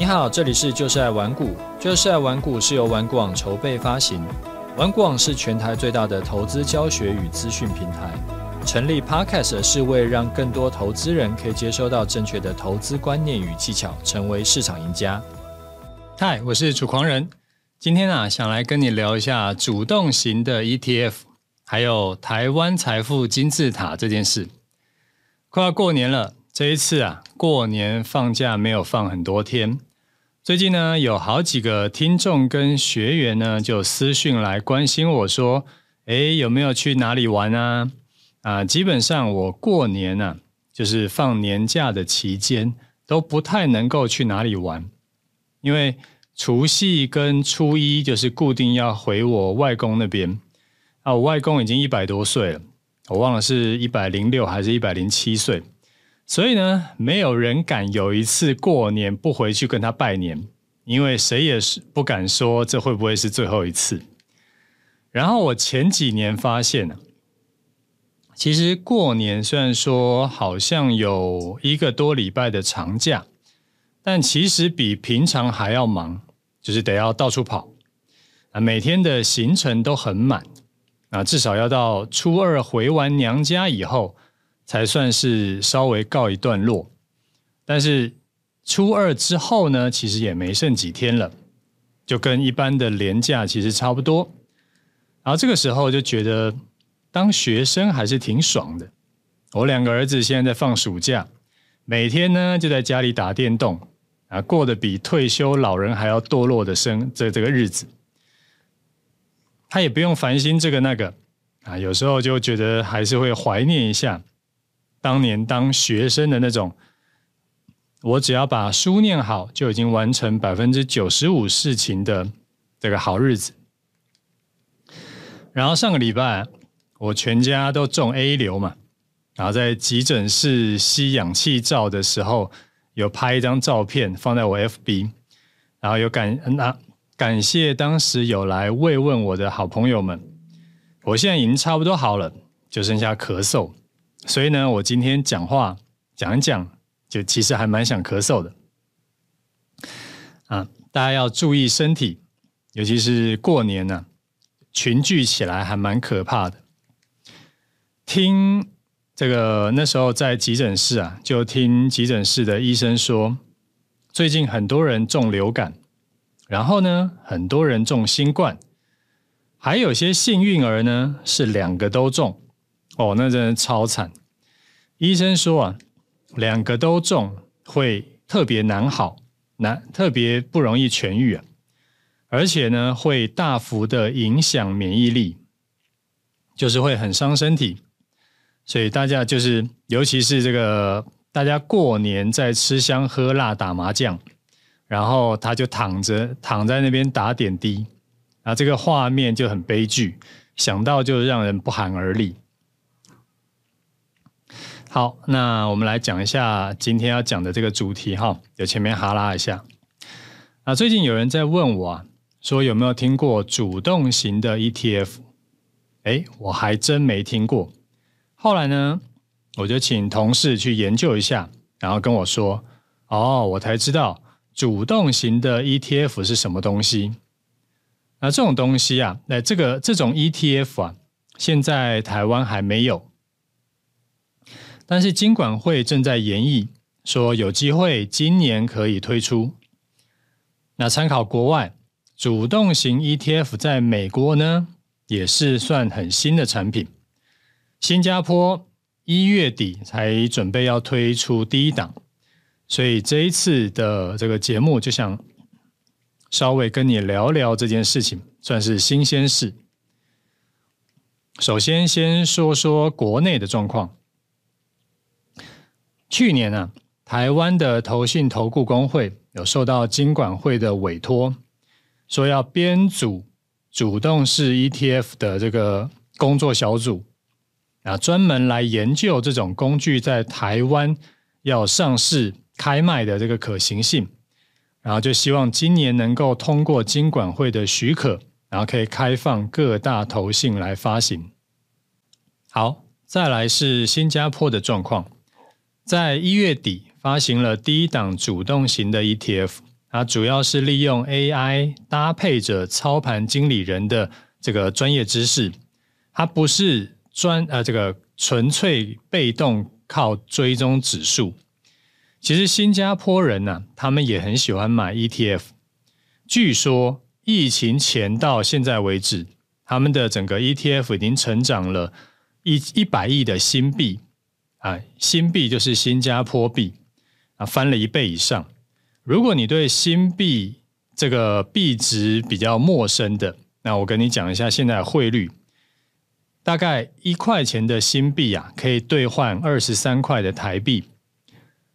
你好，这里是就是爱玩股，就是爱玩股是由玩股网筹备发行，玩股网是全台最大的投资教学与资讯平台。成立 Podcast 是为让更多投资人可以接收到正确的投资观念与技巧，成为市场赢家。嗨，我是楚狂人，今天啊，想来跟你聊一下主动型的 ETF，还有台湾财富金字塔这件事。快要过年了，这一次啊，过年放假没有放很多天。最近呢，有好几个听众跟学员呢，就私讯来关心我说：“诶，有没有去哪里玩啊？”啊，基本上我过年呢、啊，就是放年假的期间，都不太能够去哪里玩，因为除夕跟初一就是固定要回我外公那边。啊，我外公已经一百多岁了，我忘了是一百零六还是一百零七岁。所以呢，没有人敢有一次过年不回去跟他拜年，因为谁也是不敢说这会不会是最后一次。然后我前几年发现呢，其实过年虽然说好像有一个多礼拜的长假，但其实比平常还要忙，就是得要到处跑啊，每天的行程都很满啊，至少要到初二回完娘家以后。才算是稍微告一段落，但是初二之后呢，其实也没剩几天了，就跟一般的连假其实差不多。然后这个时候就觉得当学生还是挺爽的。我两个儿子现在在放暑假，每天呢就在家里打电动啊，过得比退休老人还要堕落的生这这个日子。他也不用烦心这个那个啊，有时候就觉得还是会怀念一下。当年当学生的那种，我只要把书念好，就已经完成百分之九十五事情的这个好日子。然后上个礼拜，我全家都中 A 流嘛，然后在急诊室吸氧气罩的时候，有拍一张照片放在我 FB，然后有感那感谢当时有来慰问我的好朋友们。我现在已经差不多好了，就剩下咳嗽。所以呢，我今天讲话讲一讲，就其实还蛮想咳嗽的啊！大家要注意身体，尤其是过年呢、啊，群聚起来还蛮可怕的。听这个那时候在急诊室啊，就听急诊室的医生说，最近很多人中流感，然后呢，很多人中新冠，还有些幸运儿呢是两个都中。哦，那真的超惨。医生说啊，两个都中会特别难好，难特别不容易痊愈啊，而且呢会大幅的影响免疫力，就是会很伤身体。所以大家就是，尤其是这个大家过年在吃香喝辣打麻将，然后他就躺着躺在那边打点滴，啊，这个画面就很悲剧，想到就让人不寒而栗。好，那我们来讲一下今天要讲的这个主题哈，有前面哈拉一下。啊，最近有人在问我啊，说有没有听过主动型的 ETF？诶，我还真没听过。后来呢，我就请同事去研究一下，然后跟我说，哦，我才知道主动型的 ETF 是什么东西。那这种东西啊，那这个这种 ETF 啊，现在台湾还没有。但是金管会正在研议，说有机会今年可以推出。那参考国外主动型 ETF，在美国呢也是算很新的产品。新加坡一月底才准备要推出第一档，所以这一次的这个节目就想稍微跟你聊聊这件事情，算是新鲜事。首先先说说国内的状况。去年呢、啊，台湾的投信投顾公会有受到金管会的委托，说要编组主动式 ETF 的这个工作小组，啊，专门来研究这种工具在台湾要上市开卖的这个可行性，然后就希望今年能够通过金管会的许可，然后可以开放各大投信来发行。好，再来是新加坡的状况。在一月底发行了第一档主动型的 ETF，它主要是利用 AI 搭配着操盘经理人的这个专业知识，它不是专呃这个纯粹被动靠追踪指数。其实新加坡人呢、啊，他们也很喜欢买 ETF。据说疫情前到现在为止，他们的整个 ETF 已经成长了一一百亿的新币啊，新币就是新加坡币啊，翻了一倍以上。如果你对新币这个币值比较陌生的，那我跟你讲一下现在的汇率，大概一块钱的新币啊，可以兑换二十三块的台币。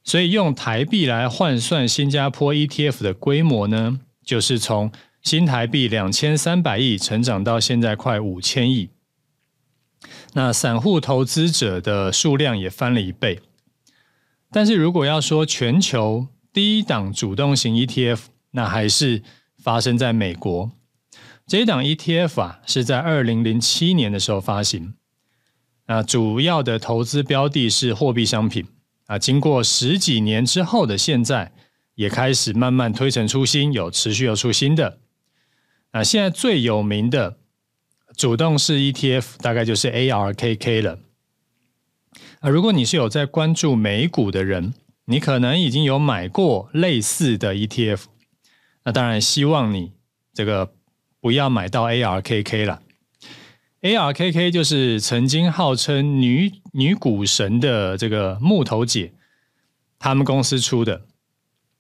所以用台币来换算新加坡 ETF 的规模呢，就是从新台币两千三百亿成长到现在快五千亿。那散户投资者的数量也翻了一倍。但是如果要说全球第一档主动型 ETF，那还是发生在美国。这一档 ETF 啊，是在二零零七年的时候发行。那主要的投资标的是货币商品。啊，经过十几年之后的现在，也开始慢慢推陈出新，有持续有出新的。那现在最有名的主动式 ETF 大概就是 ARKK 了。啊，如果你是有在关注美股的人，你可能已经有买过类似的 ETF。那当然，希望你这个不要买到 ARKK 了。ARKK 就是曾经号称女女股神的这个木头姐，他们公司出的。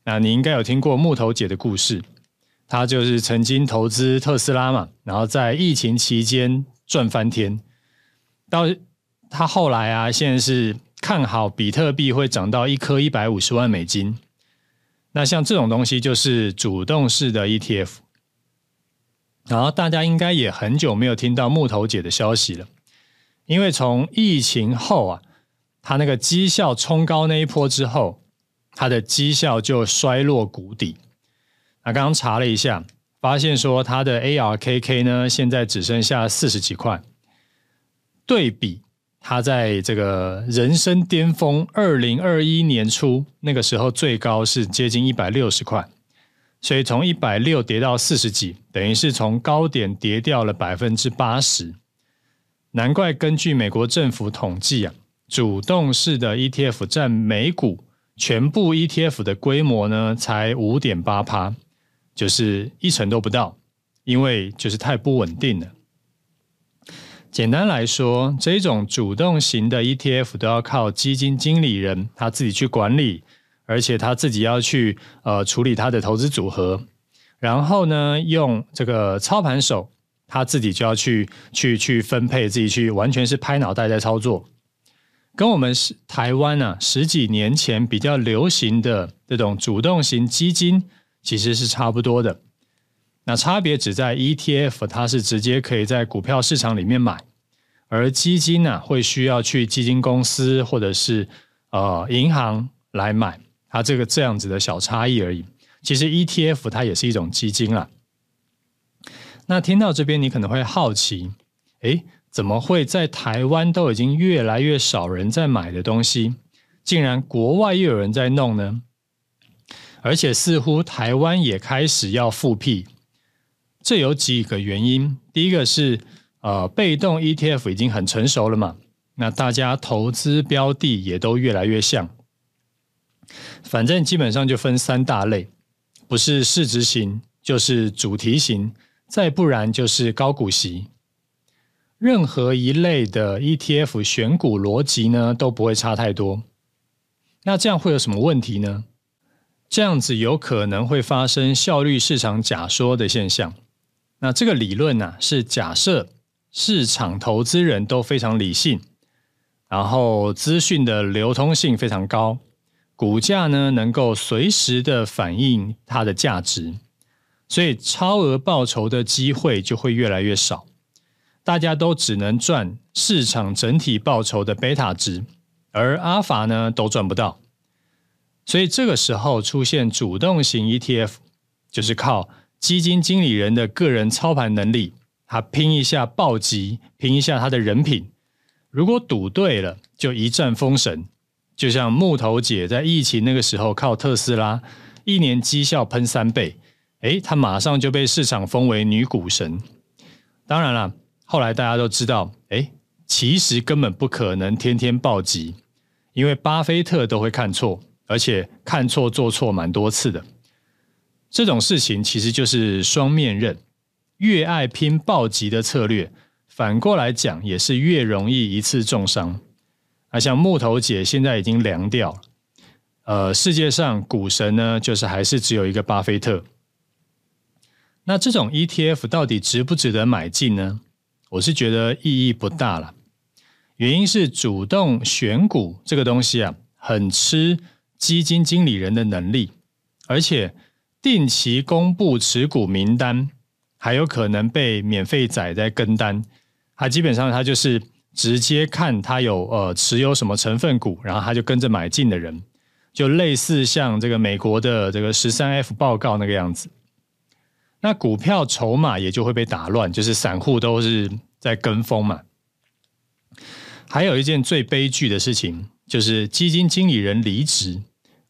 那你应该有听过木头姐的故事，他就是曾经投资特斯拉嘛，然后在疫情期间赚翻天。到他后来啊，现在是看好比特币会涨到一颗一百五十万美金。那像这种东西就是主动式的 ETF。然后大家应该也很久没有听到木头姐的消息了，因为从疫情后啊，他那个绩效冲高那一波之后，他的绩效就衰落谷底。那刚刚查了一下，发现说它的 ARKK 呢，现在只剩下四十几块，对比它在这个人生巅峰二零二一年初那个时候最高是接近一百六十块。所以从一百六跌到四十几，等于是从高点跌掉了百分之八十。难怪根据美国政府统计啊，主动式的 ETF 占美股全部 ETF 的规模呢，才五点八趴，就是一成都不到，因为就是太不稳定了。简单来说，这种主动型的 ETF 都要靠基金经理人他自己去管理。而且他自己要去呃处理他的投资组合，然后呢，用这个操盘手他自己就要去去去分配，自己去完全是拍脑袋在操作，跟我们是台湾啊十几年前比较流行的这种主动型基金其实是差不多的。那差别只在 ETF，它是直接可以在股票市场里面买，而基金呢、啊、会需要去基金公司或者是呃银行来买。它这个这样子的小差异而已。其实 ETF 它也是一种基金啦。那听到这边，你可能会好奇，诶，怎么会在台湾都已经越来越少人在买的东西，竟然国外又有人在弄呢？而且似乎台湾也开始要复辟。这有几个原因。第一个是，呃，被动 ETF 已经很成熟了嘛，那大家投资标的也都越来越像。反正基本上就分三大类，不是市值型，就是主题型，再不然就是高股息。任何一类的 ETF 选股逻辑呢，都不会差太多。那这样会有什么问题呢？这样子有可能会发生效率市场假说的现象。那这个理论呢、是假设市场投资人都非常理性，然后资讯的流通性非常高。股价呢，能够随时的反映它的价值，所以超额报酬的机会就会越来越少。大家都只能赚市场整体报酬的贝塔值，而阿法呢都赚不到。所以这个时候出现主动型 ETF，就是靠基金经理人的个人操盘能力，他拼一下暴击，拼一下他的人品。如果赌对了，就一战封神。就像木头姐在疫情那个时候靠特斯拉一年绩效喷三倍，诶，她马上就被市场封为女股神。当然了，后来大家都知道，诶，其实根本不可能天天暴击，因为巴菲特都会看错，而且看错做错蛮多次的。这种事情其实就是双面刃，越爱拼暴击的策略，反过来讲也是越容易一次重伤。啊，像木头姐现在已经凉掉了，呃，世界上股神呢，就是还是只有一个巴菲特。那这种 ETF 到底值不值得买进呢？我是觉得意义不大了。原因是主动选股这个东西啊，很吃基金经理人的能力，而且定期公布持股名单，还有可能被免费仔在跟单，他基本上他就是。直接看他有呃持有什么成分股，然后他就跟着买进的人，就类似像这个美国的这个十三 F 报告那个样子。那股票筹码也就会被打乱，就是散户都是在跟风嘛。还有一件最悲剧的事情，就是基金经理人离职，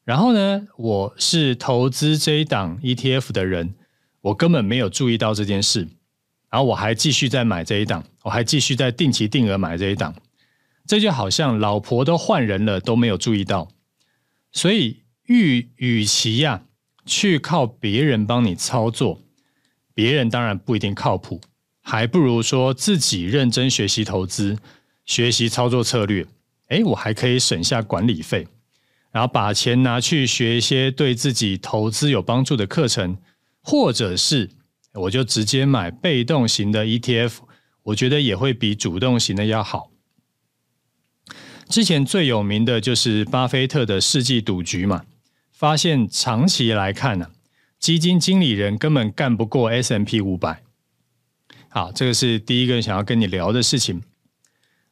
然后呢，我是投资这一档 ETF 的人，我根本没有注意到这件事。然后我还继续在买这一档，我还继续在定期定额买这一档，这就好像老婆都换人了都没有注意到，所以与与其呀去靠别人帮你操作，别人当然不一定靠谱，还不如说自己认真学习投资，学习操作策略，哎，我还可以省下管理费，然后把钱拿去学一些对自己投资有帮助的课程，或者是。我就直接买被动型的 ETF，我觉得也会比主动型的要好。之前最有名的就是巴菲特的世纪赌局嘛，发现长期来看呢、啊，基金经理人根本干不过 S&P 五百。好，这个是第一个想要跟你聊的事情。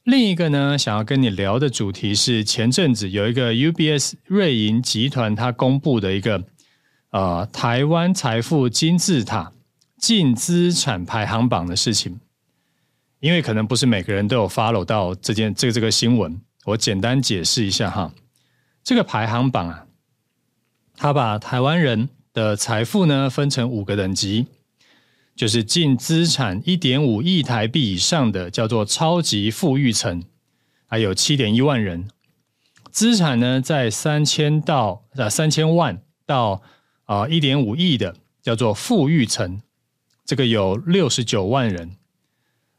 另一个呢，想要跟你聊的主题是前阵子有一个 UBS 瑞银集团它公布的一个呃台湾财富金字塔。净资产排行榜的事情，因为可能不是每个人都有 follow 到这件这个这个新闻，我简单解释一下哈。这个排行榜啊，它把台湾人的财富呢分成五个等级，就是净资产一点五亿台币以上的叫做超级富裕层，还有七点一万人；资产呢在三千到呃三千万到啊一点五亿的叫做富裕层。这个有六十九万人，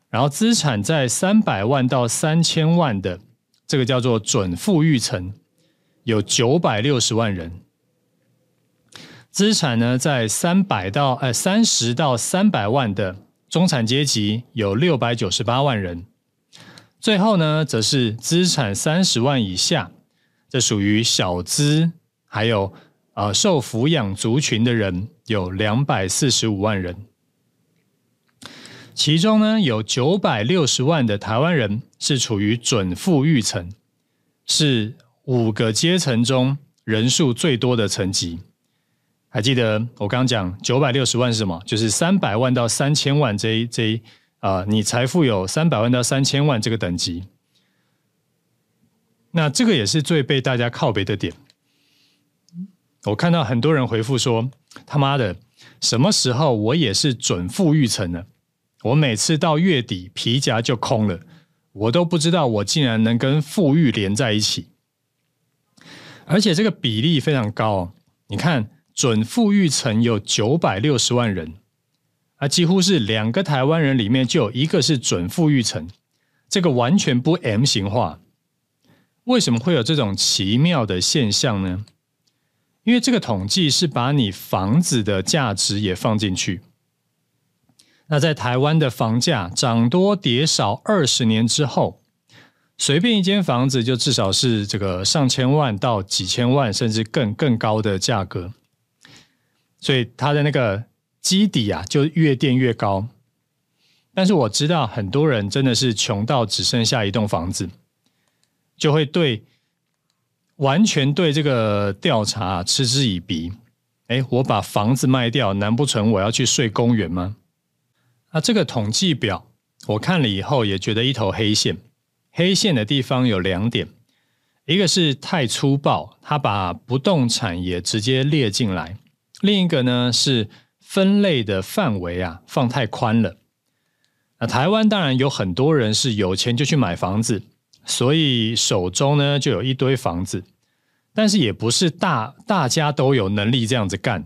然后资产在三百万到三千万的，这个叫做准富裕层，有九百六十万人。资产呢在三百到呃三十到三百万的中产阶级有六百九十八万人。最后呢，则是资产三十万以下，这属于小资，还有呃受抚养族群的人有两百四十五万人。其中呢，有九百六十万的台湾人是处于准富裕层，是五个阶层中人数最多的层级。还记得我刚刚讲九百六十万是什么？就是三百万到三千万这一这一啊、你财富有三百万到三千万这个等级。那这个也是最被大家靠背的点。我看到很多人回复说：“他妈的，什么时候我也是准富裕层呢？”我每次到月底皮夹就空了，我都不知道我竟然能跟富裕连在一起，而且这个比例非常高。你看，准富裕层有九百六十万人，啊，几乎是两个台湾人里面就有一个是准富裕层，这个完全不 M 型化。为什么会有这种奇妙的现象呢？因为这个统计是把你房子的价值也放进去。那在台湾的房价涨多跌少二十年之后，随便一间房子就至少是这个上千万到几千万，甚至更更高的价格，所以它的那个基底啊就越垫越高。但是我知道很多人真的是穷到只剩下一栋房子，就会对完全对这个调查嗤之以鼻。哎，我把房子卖掉，难不成我要去睡公园吗？那这个统计表我看了以后也觉得一头黑线，黑线的地方有两点，一个是太粗暴，他把不动产也直接列进来；另一个呢是分类的范围啊放太宽了。那台湾当然有很多人是有钱就去买房子，所以手中呢就有一堆房子，但是也不是大大家都有能力这样子干。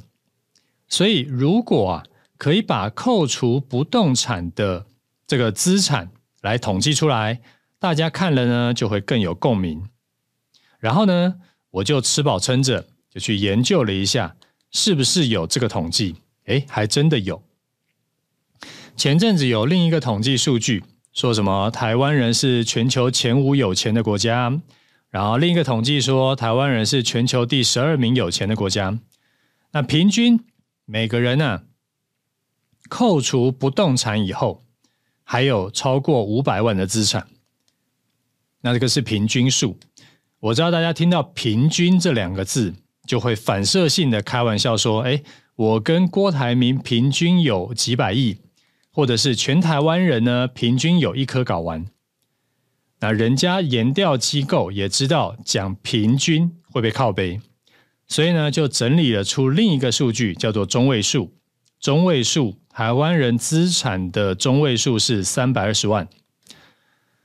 所以如果啊可以把扣除不动产的这个资产来统计出来，大家看了呢就会更有共鸣。然后呢，我就吃饱撑着，就去研究了一下，是不是有这个统计？诶，还真的有。前阵子有另一个统计数据，说什么台湾人是全球前五有钱的国家，然后另一个统计说台湾人是全球第十二名有钱的国家。那平均每个人呢、啊，扣除不动产以后，还有超过五百万的资产。那这个是平均数。我知道大家听到“平均”这两个字，就会反射性的开玩笑说：“哎，我跟郭台铭平均有几百亿，或者是全台湾人呢平均有一颗睾丸。”那人家研调机构也知道讲平均会被靠背，所以呢就整理了出另一个数据，叫做中位数。中位数，台湾人资产的中位数是三百二十万，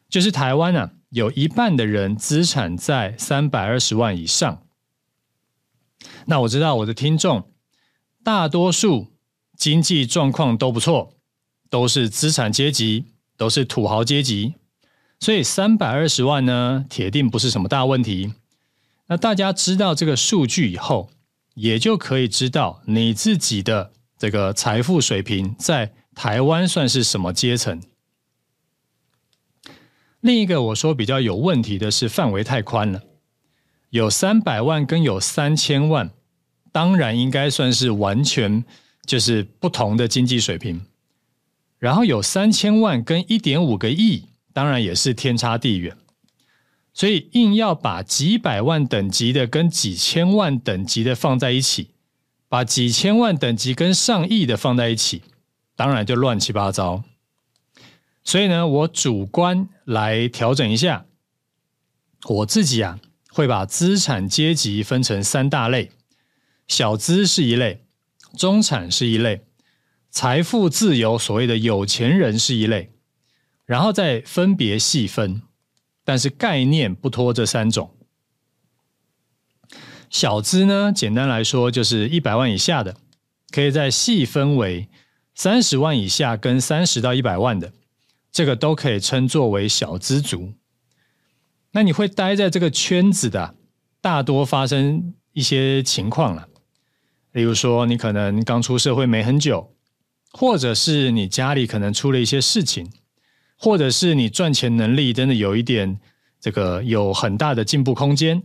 就是台湾啊。有一半的人资产在三百二十万以上，那我知道我的听众大多数经济状况都不错，都是资产阶级，都是土豪阶级，所以三百二十万呢，铁定不是什么大问题。那大家知道这个数据以后，也就可以知道你自己的这个财富水平在台湾算是什么阶层。另一个我说比较有问题的是范围太宽了，有三百万跟有三千万，当然应该算是完全就是不同的经济水平。然后有三千万跟一点五个亿，当然也是天差地远。所以硬要把几百万等级的跟几千万等级的放在一起，把几千万等级跟上亿的放在一起，当然就乱七八糟。所以呢，我主观来调整一下，我自己啊会把资产阶级分成三大类：小资是一类，中产是一类，财富自由所谓的有钱人是一类，然后再分别细分，但是概念不脱这三种。小资呢，简单来说就是一百万以下的，可以再细分为三十万以下跟三十到一百万的。这个都可以称作为小资族。那你会待在这个圈子的，大多发生一些情况了。例如说，你可能刚出社会没很久，或者是你家里可能出了一些事情，或者是你赚钱能力真的有一点这个有很大的进步空间，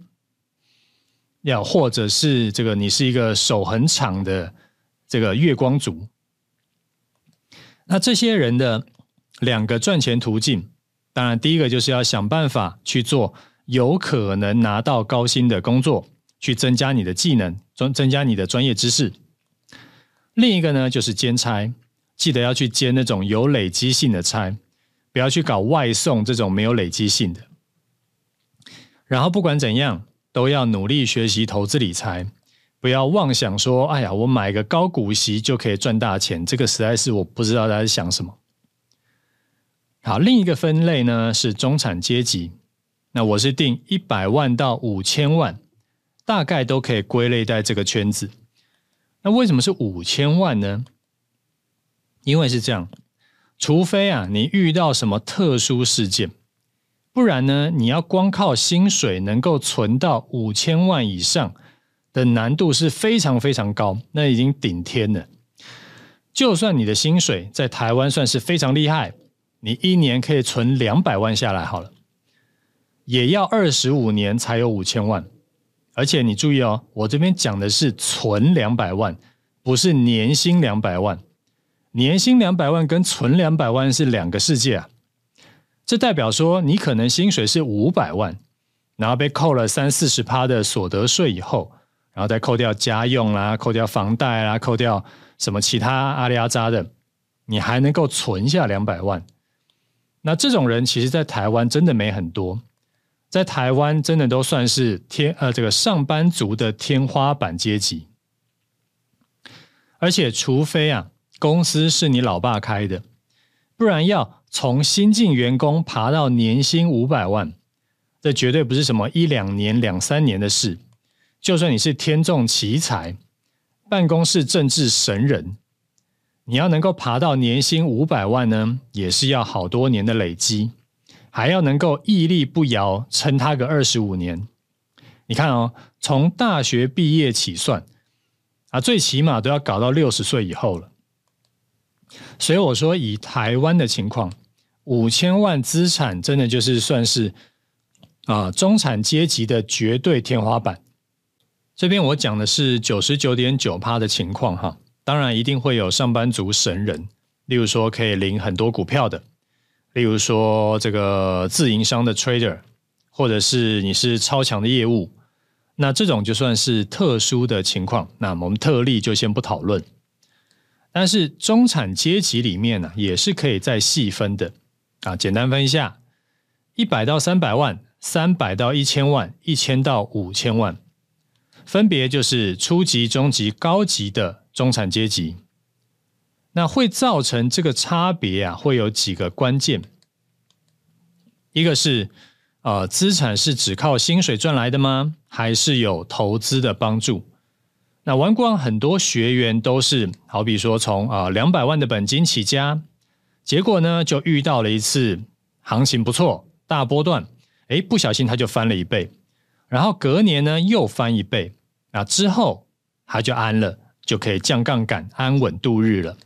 要或者是这个你是一个手很长的这个月光族。那这些人的。两个赚钱途径，当然第一个就是要想办法去做有可能拿到高薪的工作，去增加你的技能，增增加你的专业知识。另一个呢，就是兼差，记得要去兼那种有累积性的差，不要去搞外送这种没有累积性的。然后不管怎样，都要努力学习投资理财，不要妄想说，哎呀，我买个高股息就可以赚大钱，这个实在是我不知道大家在想什么。好，另一个分类呢是中产阶级，那我是定一百万到五千万，大概都可以归类在这个圈子。那为什么是五千万呢？因为是这样，除非啊你遇到什么特殊事件，不然呢你要光靠薪水能够存到五千万以上的难度是非常非常高，那已经顶天了。就算你的薪水在台湾算是非常厉害。你一年可以存两百万下来好了，也要二十五年才有五千万。而且你注意哦，我这边讲的是存两百万，不是年薪两百万。年薪两百万跟存两百万是两个世界啊。这代表说，你可能薪水是五百万，然后被扣了三四十趴的所得税以后，然后再扣掉家用啦，扣掉房贷啦，扣掉什么其他阿里阿扎的，你还能够存下两百万。那这种人其实，在台湾真的没很多。在台湾真的都算是天呃这个上班族的天花板阶级，而且除非啊公司是你老爸开的，不然要从新进员工爬到年薪五百万，这绝对不是什么一两年两三年的事。就算你是天纵奇才，办公室政治神人，你要能够爬到年薪五百万呢，也是要好多年的累积。还要能够屹立不摇，撑他个二十五年。你看哦，从大学毕业起算，啊，最起码都要搞到六十岁以后了。所以我说，以台湾的情况，五千万资产真的就是算是啊中产阶级的绝对天花板。这边我讲的是九十九点九趴的情况哈，当然一定会有上班族神人，例如说可以领很多股票的。例如说，这个自营商的 trader，或者是你是超强的业务，那这种就算是特殊的情况。那我们特例就先不讨论。但是中产阶级里面呢，也是可以再细分的啊。简单分一下：一百到三百万，三百到一千万，一千到五千万，分别就是初级、中级、高级的中产阶级。那会造成这个差别啊，会有几个关键。一个是，呃，资产是只靠薪水赚来的吗？还是有投资的帮助？那玩过很多学员都是，好比说从啊两百万的本金起家，结果呢就遇到了一次行情不错，大波段，诶，不小心他就翻了一倍，然后隔年呢又翻一倍，那之后他就安了，就可以降杠杆，安稳度日了。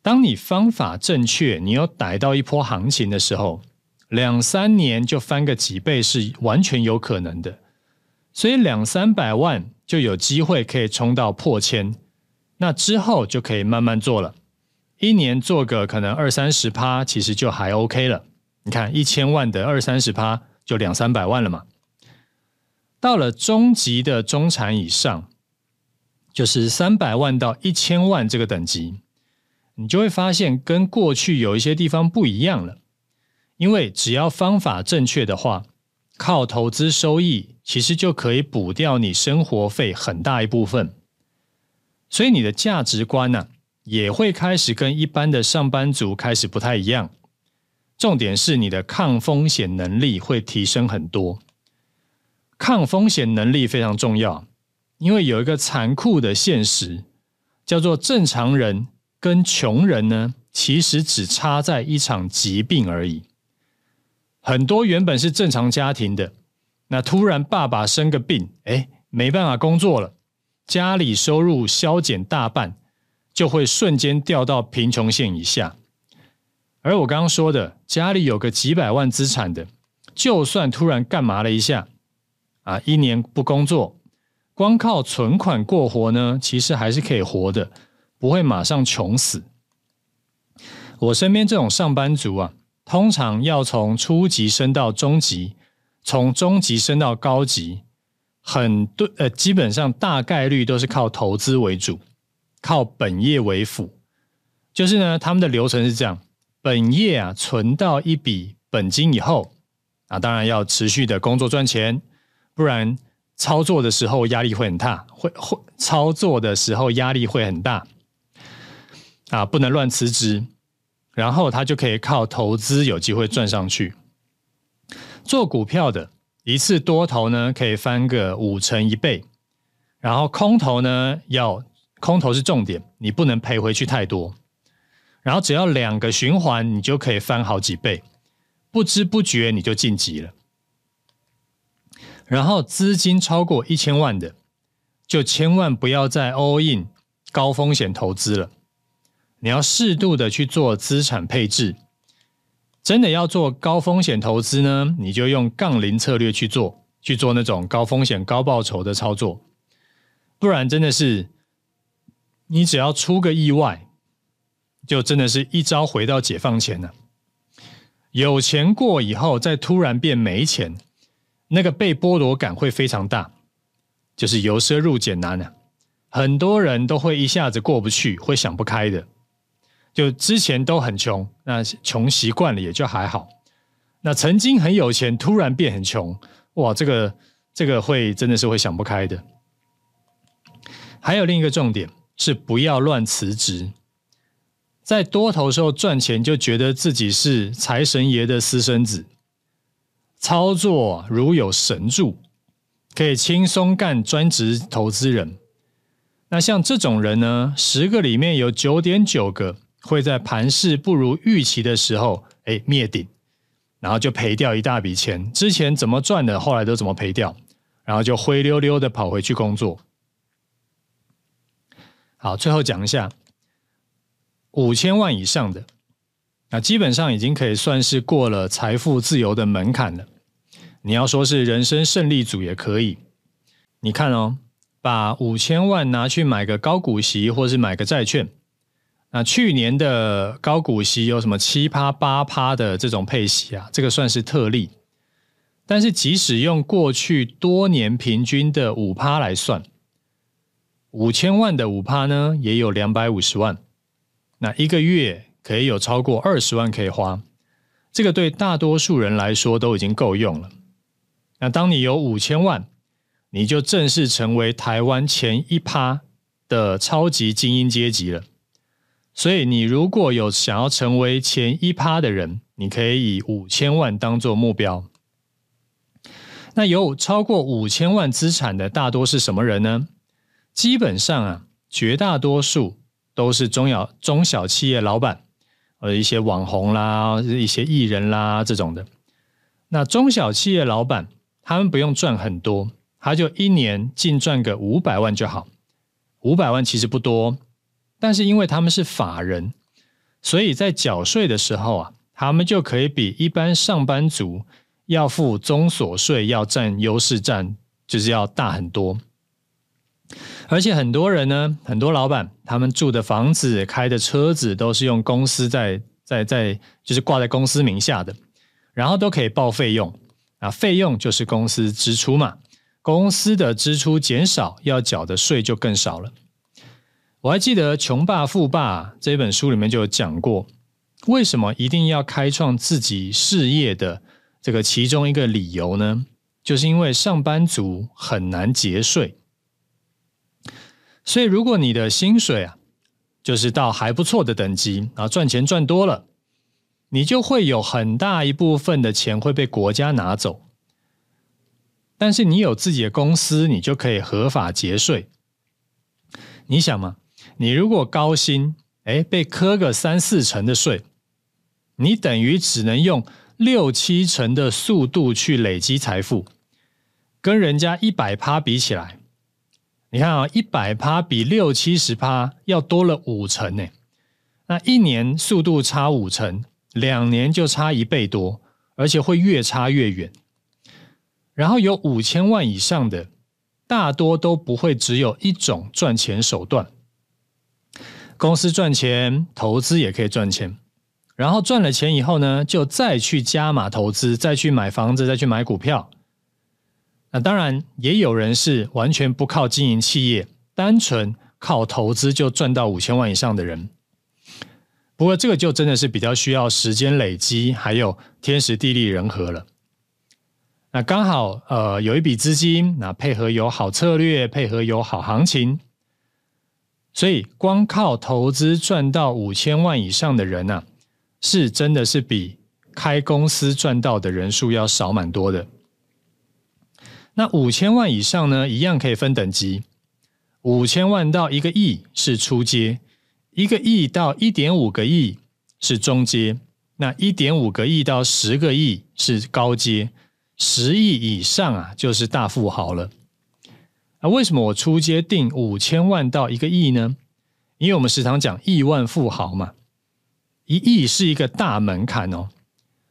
当你方法正确，你有逮到一波行情的时候，两三年就翻个几倍是完全有可能的。所以两三百万就有机会可以冲到破千，那之后就可以慢慢做了。一年做个可能二三十趴，其实就还 OK 了。你看一千万的二三十趴就两三百万了嘛。到了中级的中产以上，就是三百万到一千万这个等级。你就会发现跟过去有一些地方不一样了，因为只要方法正确的话，靠投资收益其实就可以补掉你生活费很大一部分，所以你的价值观呢、也会开始跟一般的上班族开始不太一样。重点是你的抗风险能力会提升很多，抗风险能力非常重要，因为有一个残酷的现实叫做正常人。跟穷人呢，其实只差在一场疾病而已。很多原本是正常家庭的，那突然爸爸生个病，哎，没办法工作了，家里收入削减大半，就会瞬间掉到贫穷线以下。而我刚刚说的，家里有个几百万资产的，就算突然干嘛了一下，啊，一年不工作，光靠存款过活呢，其实还是可以活的。不会马上穷死。我身边这种上班族啊，通常要从初级升到中级，从中级升到高级，很多呃，基本上大概率都是靠投资为主，靠本业为辅。就是呢，他们的流程是这样：本业啊，存到一笔本金以后，啊，当然要持续的工作赚钱，不然操作的时候压力会很大，会会操作的时候压力会很大。啊，不能乱辞职，然后他就可以靠投资有机会赚上去。做股票的一次多头呢，可以翻个五成一倍，然后空头呢，要空头是重点，你不能赔回去太多。然后只要两个循环，你就可以翻好几倍，不知不觉你就晋级了。然后资金超过一千万的，就千万不要再 all in 高风险投资了。你要适度的去做资产配置，真的要做高风险投资呢，你就用杠铃策略去做，去做那种高风险高报酬的操作，不然真的是你只要出个意外，就真的是一朝回到解放前了。有钱过以后，再突然变没钱，那个被剥夺感会非常大，就是由奢入俭难啊，很多人都会一下子过不去，会想不开的。就之前都很穷，那穷习惯了也就还好。那曾经很有钱，突然变很穷，哇，这个这个会真的是会想不开的。还有另一个重点是不要乱辞职，在多头时候赚钱就觉得自己是财神爷的私生子，操作如有神助，可以轻松干专职投资人。那像这种人呢，十个里面有九点九个会在盘势不如预期的时候，哎，灭顶。然后就赔掉一大笔钱，之前怎么赚的，后来都怎么赔掉，然后就灰溜溜的跑回去工作。好，最后讲一下五千万以上的，那基本上已经可以算是过了财富自由的门槛了。你要说是人生胜利组也可以。你看哦，把五千万拿去买个高股息，或是买个债券。那去年的高股息有什么七趴八趴的这种配息啊？这个算是特例。但是即使用过去多年平均的五趴来算，五千万的五趴呢，也有两百五十万。那一个月可以有超过二十万可以花，这个对大多数人来说都已经够用了。那当你有五千万，你就正式成为台湾前一趴的超级精英阶级了。所以，你如果有想要成为前一趴的人，你可以以五千万当做目标。那有超过五千万资产的大多是什么人呢？基本上啊，绝大多数都是中小中小企业老板，呃，一些网红啦，一些艺人啦这种的。那中小企业老板，他们不用赚很多，他就一年净赚个五百万就好。五百万其实不多。但是因为他们是法人，所以在缴税的时候啊，他们就可以比一般上班族要付综所税要占优势占，就是要大很多。而且很多人呢，很多老板，他们住的房子、开的车子都是用公司在在在，就是挂在公司名下的，然后都可以报费用啊，费用就是公司支出嘛，公司的支出减少，要缴的税就更少了。我还记得《穷爸富爸》这本书里面就有讲过，为什么一定要开创自己事业的这个其中一个理由呢？就是因为上班族很难节税，所以如果你的薪水啊，就是到还不错的等级啊，赚钱赚多了，你就会有很大一部分的钱会被国家拿走。但是你有自己的公司，你就可以合法节税。你想吗？你如果高薪，哎，被磕个三四成的税，你等于只能用六七成的速度去累积财富，跟人家一百趴比起来，你看啊，一百趴比六七十趴要多了五成呢。那一年速度差五成，两年就差一倍多，而且会越差越远。然后有五千万以上的，大多都不会只有一种赚钱手段。公司赚钱，投资也可以赚钱，然后赚了钱以后呢，就再去加码投资，再去买房子，再去买股票。那当然也有人是完全不靠经营企业，单纯靠投资就赚到五千万以上的人。不过这个就真的是比较需要时间累积，还有天时地利人和了。那刚好呃有一笔资金，那配合有好策略，配合有好行情。所以，光靠投资赚到五千万以上的人呢、啊，是真的是比开公司赚到的人数要少蛮多的。那五千万以上呢，一样可以分等级。五千万到一个亿是初阶，一个亿到一点五个亿是中阶，那一点五个亿到十个亿是高阶，十亿以上啊就是大富豪了。那为什么我初阶定五千万到一个亿呢？因为我们时常讲亿万富豪嘛，一亿是一个大门槛哦。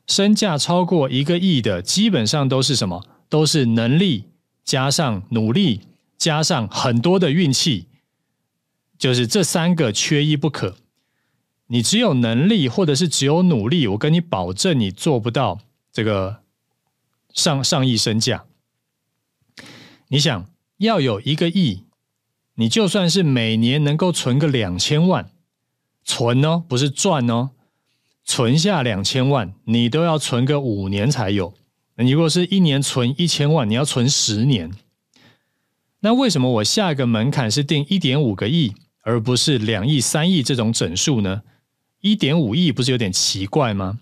身价超过一个亿的，基本上都是什么？都是能力加上努力加上很多的运气，就是这三个缺一不可。你只有能力或者是只有努力，我跟你保证，你做不到这个上上亿身价。你想？要有一个亿，你就算是每年能够存个两千万，存哦，不是赚哦，存下两千万，你都要存个五年才有。你如果是一年存一千万，你要存十年。那为什么我下一个门槛是定一点五个亿，而不是两亿、三亿这种整数呢？一点五亿不是有点奇怪吗？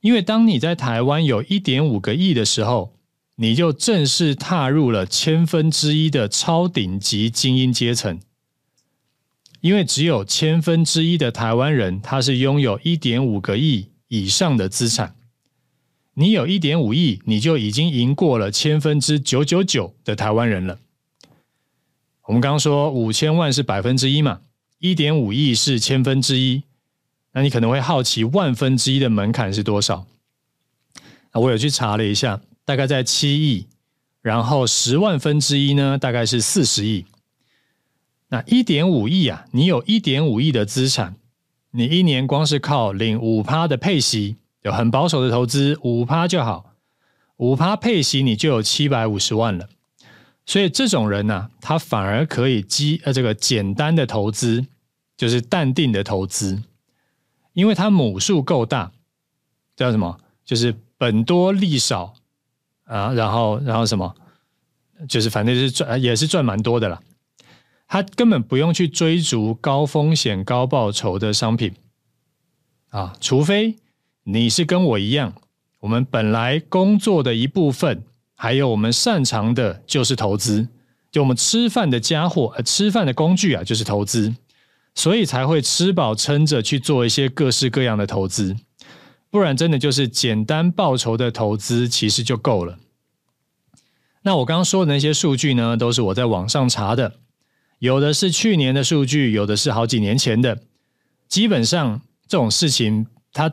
因为当你在台湾有一点五个亿的时候，你就正式踏入了千分之一的超顶级精英阶层。因为只有千分之一的台湾人，他是拥有一点五个亿以上的资产。你有一点五亿，你就已经赢过了千分之九九九的台湾人了。我们刚刚说五千万是百分之一嘛，一点五亿是千分之一。那你可能会好奇，万分之一的门槛是多少？我有去查了一下，大概在七亿。然后十万分之一呢，大概是四十亿。那一点五亿啊，你有一点五亿的资产，你一年光是靠领五趴的配息，很保守的投资，五趴就好，五趴配息你就有七百五十万了。所以这种人呢、他反而可以基呃这个简单的投资，就是淡定的投资，因为他母数够大，叫什么？就是本多利少啊，然后然后什么？就是反正就是赚也是赚蛮多的了。他根本不用去追逐高风险高报酬的商品啊，除非你是跟我一样，我们本来工作的一部分，还有我们擅长的就是投资，就我们吃饭的家伙，吃饭的工具啊，就是投资，所以才会吃饱撑着去做一些各式各样的投资，不然真的就是简单报酬的投资，其实就够了。那我刚刚说的那些数据呢，都是我在网上查的。有的是去年的数据，有的是好几年前的。基本上这种事情，它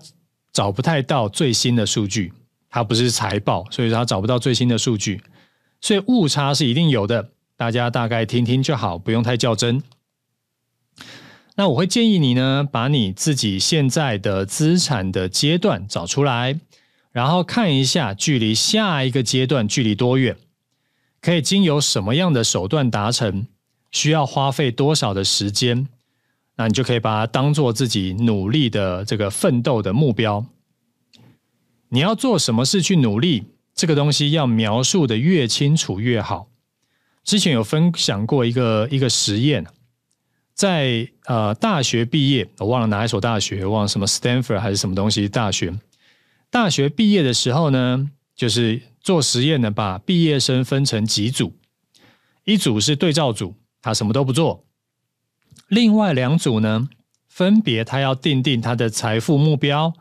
找不太到最新的数据，它不是财报，所以它找不到最新的数据，所以误差是一定有的。大家大概听听就好，不用太较真。那我会建议你呢，把你自己现在的资产的阶段找出来，然后看一下距离下一个阶段距离多远，可以经由什么样的手段达成。需要花费多少的时间？那你就可以把它当做自己努力的这个奋斗的目标。你要做什么事去努力？这个东西要描述的越清楚越好。之前有分享过一个一个实验，在呃大学毕业，我忘了哪一所大学，忘了什么 Stanford 还是什么东西大学。大学毕业的时候呢，就是做实验呢，把毕业生分成几组，一组是对照组。他什么都不做，另外两组呢，分别他要定定他的财富目标，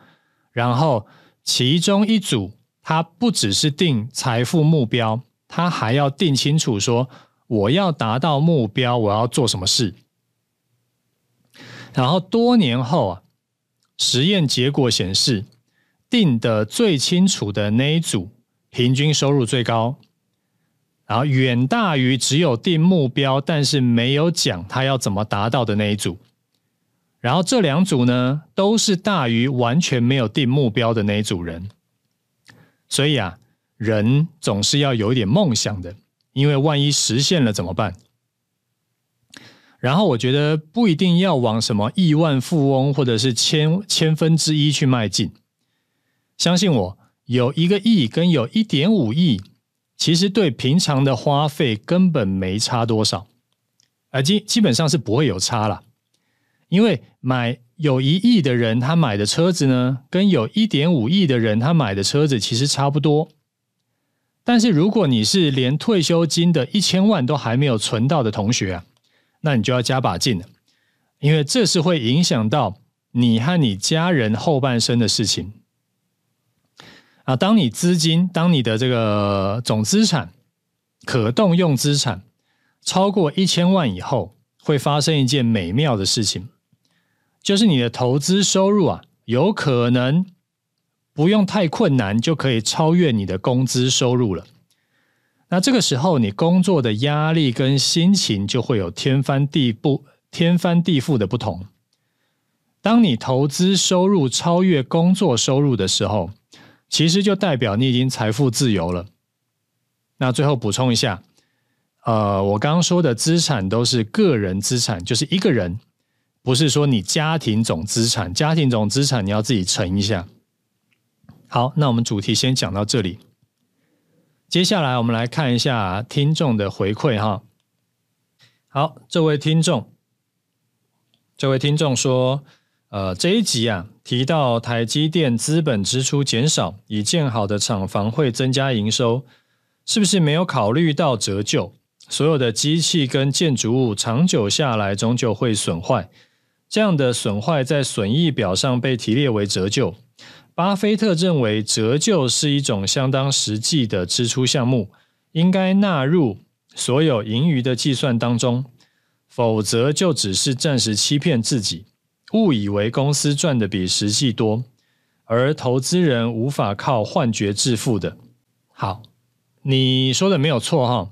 然后其中一组他不只是定财富目标，他还要定清楚说，我要达到目标，我要做什么事。然后多年后啊，实验结果显示，定的最清楚的那一组，平均收入最高。然后远大于只有定目标，但是没有讲他要怎么达到的那一组。然后这两组呢，都是大于完全没有定目标的那一组人。所以啊，人总是要有一点梦想的，因为万一实现了怎么办？然后我觉得不一定要往什么亿万富翁或者是千千分之一去迈进。相信我，有一个亿跟有一点五亿。其实对平常的花费根本没差多少，而基基本上是不会有差啦，因为买有一亿的人他买的车子呢，跟有一点五亿的人他买的车子其实差不多。但是如果你是连退休金的一千万都还没有存到的同学啊，那你就要加把劲了，因为这是会影响到你和你家人后半生的事情。啊，当你资金，当你的这个总资产、可动用资产超过一千万以后，会发生一件美妙的事情，就是你的投资收入啊，有可能不用太困难就可以超越你的工资收入了。那这个时候，你工作的压力跟心情就会有天翻地不天翻地覆的不同。当你投资收入超越工作收入的时候，其实就代表你已经财富自由了。那最后补充一下，呃，我刚刚说的资产都是个人资产，就是一个人不是说你家庭总资产，家庭总资产你要自己乘一下。好，那我们主题先讲到这里。接下来我们来看一下听众的回馈哈。好，这位听众，这位听众说，呃，这一集啊提到台积电资本支出减少，已建好的厂房会增加营收，是不是没有考虑到折旧？所有的机器跟建筑物长久下来终究会损坏，这样的损坏在损益表上被提列为折旧。巴菲特认为折旧是一种相当实际的支出项目，应该纳入所有盈余的计算当中，否则就只是暂时欺骗自己，误以为公司赚的比实际多，而投资人无法靠幻觉致富的。好，你说的没有错哈。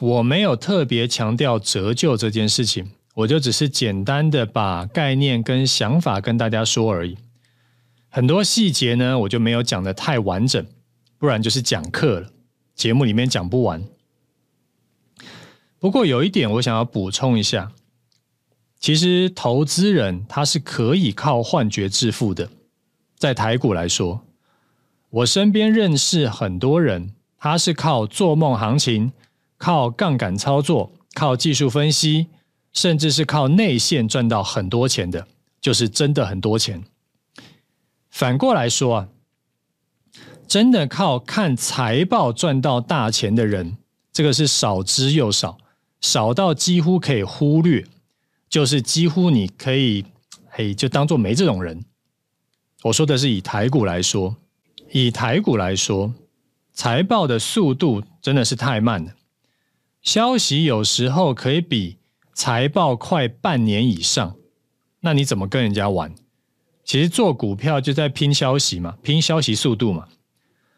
我没有特别强调折旧这件事情，我就只是简单的把概念跟想法跟大家说而已。很多细节呢，我就没有讲的太完整，不然就是讲课了，节目里面讲不完。不过有一点我想要补充一下，其实投资人他是可以靠幻觉致富的，在台股来说，我身边认识很多人，他是靠做梦行情。靠杠杆操作，靠技术分析，甚至是靠内线赚到很多钱的，就是真的很多钱。反过来说啊，真的靠看财报赚到大钱的人，这个是少之又少，少到几乎可以忽略，就是几乎你可以嘿就当做没这种人。我说的是以台股来说，以台股来说，财报的速度真的是太慢了。消息有时候可以比财报快半年以上，那你怎么跟人家玩？其实做股票就在拼消息嘛，拼消息速度嘛。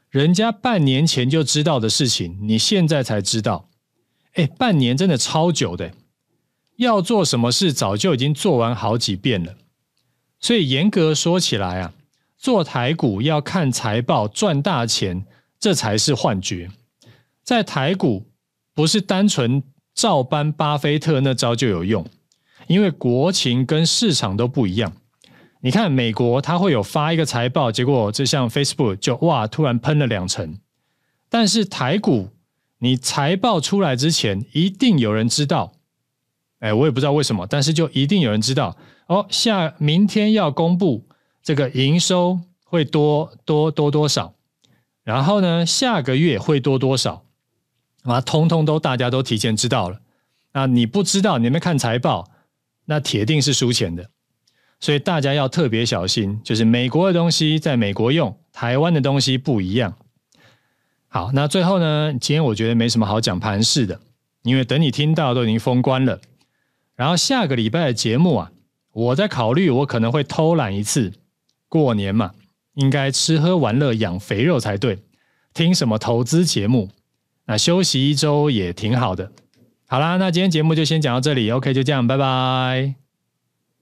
人家半年前就知道的事情，你现在才知道，哎，半年真的超久的。要做什么事，早就已经做完好几遍了。所以严格说起来啊，做台股要看财报赚大钱，这才是幻觉。在台股。不是单纯照搬巴菲特那招就有用，因为国情跟市场都不一样。你看美国，它会有发一个财报，结果就像 Facebook 就哇突然喷了两成。但是台股，你财报出来之前，一定有人知道。哎，我也不知道为什么，但是就一定有人知道哦。下明天要公布这个营收会多多多多少，然后呢，下个月会多多少。啊，通通都大家都提前知道了。那你不知道，你没看财报，那铁定是输钱的。所以大家要特别小心，就是美国的东西在美国用，台湾的东西不一样。好，那最后呢，今天我觉得没什么好讲盘势的，因为等你听到都已经封关了。然后下个礼拜的节目啊，我在考虑我可能会偷懒一次，过年嘛，应该吃喝玩乐养肥肉才对，听什么投资节目？那休息一周也挺好的。好啦，那今天节目就先讲到这里。OK，就这样，拜拜。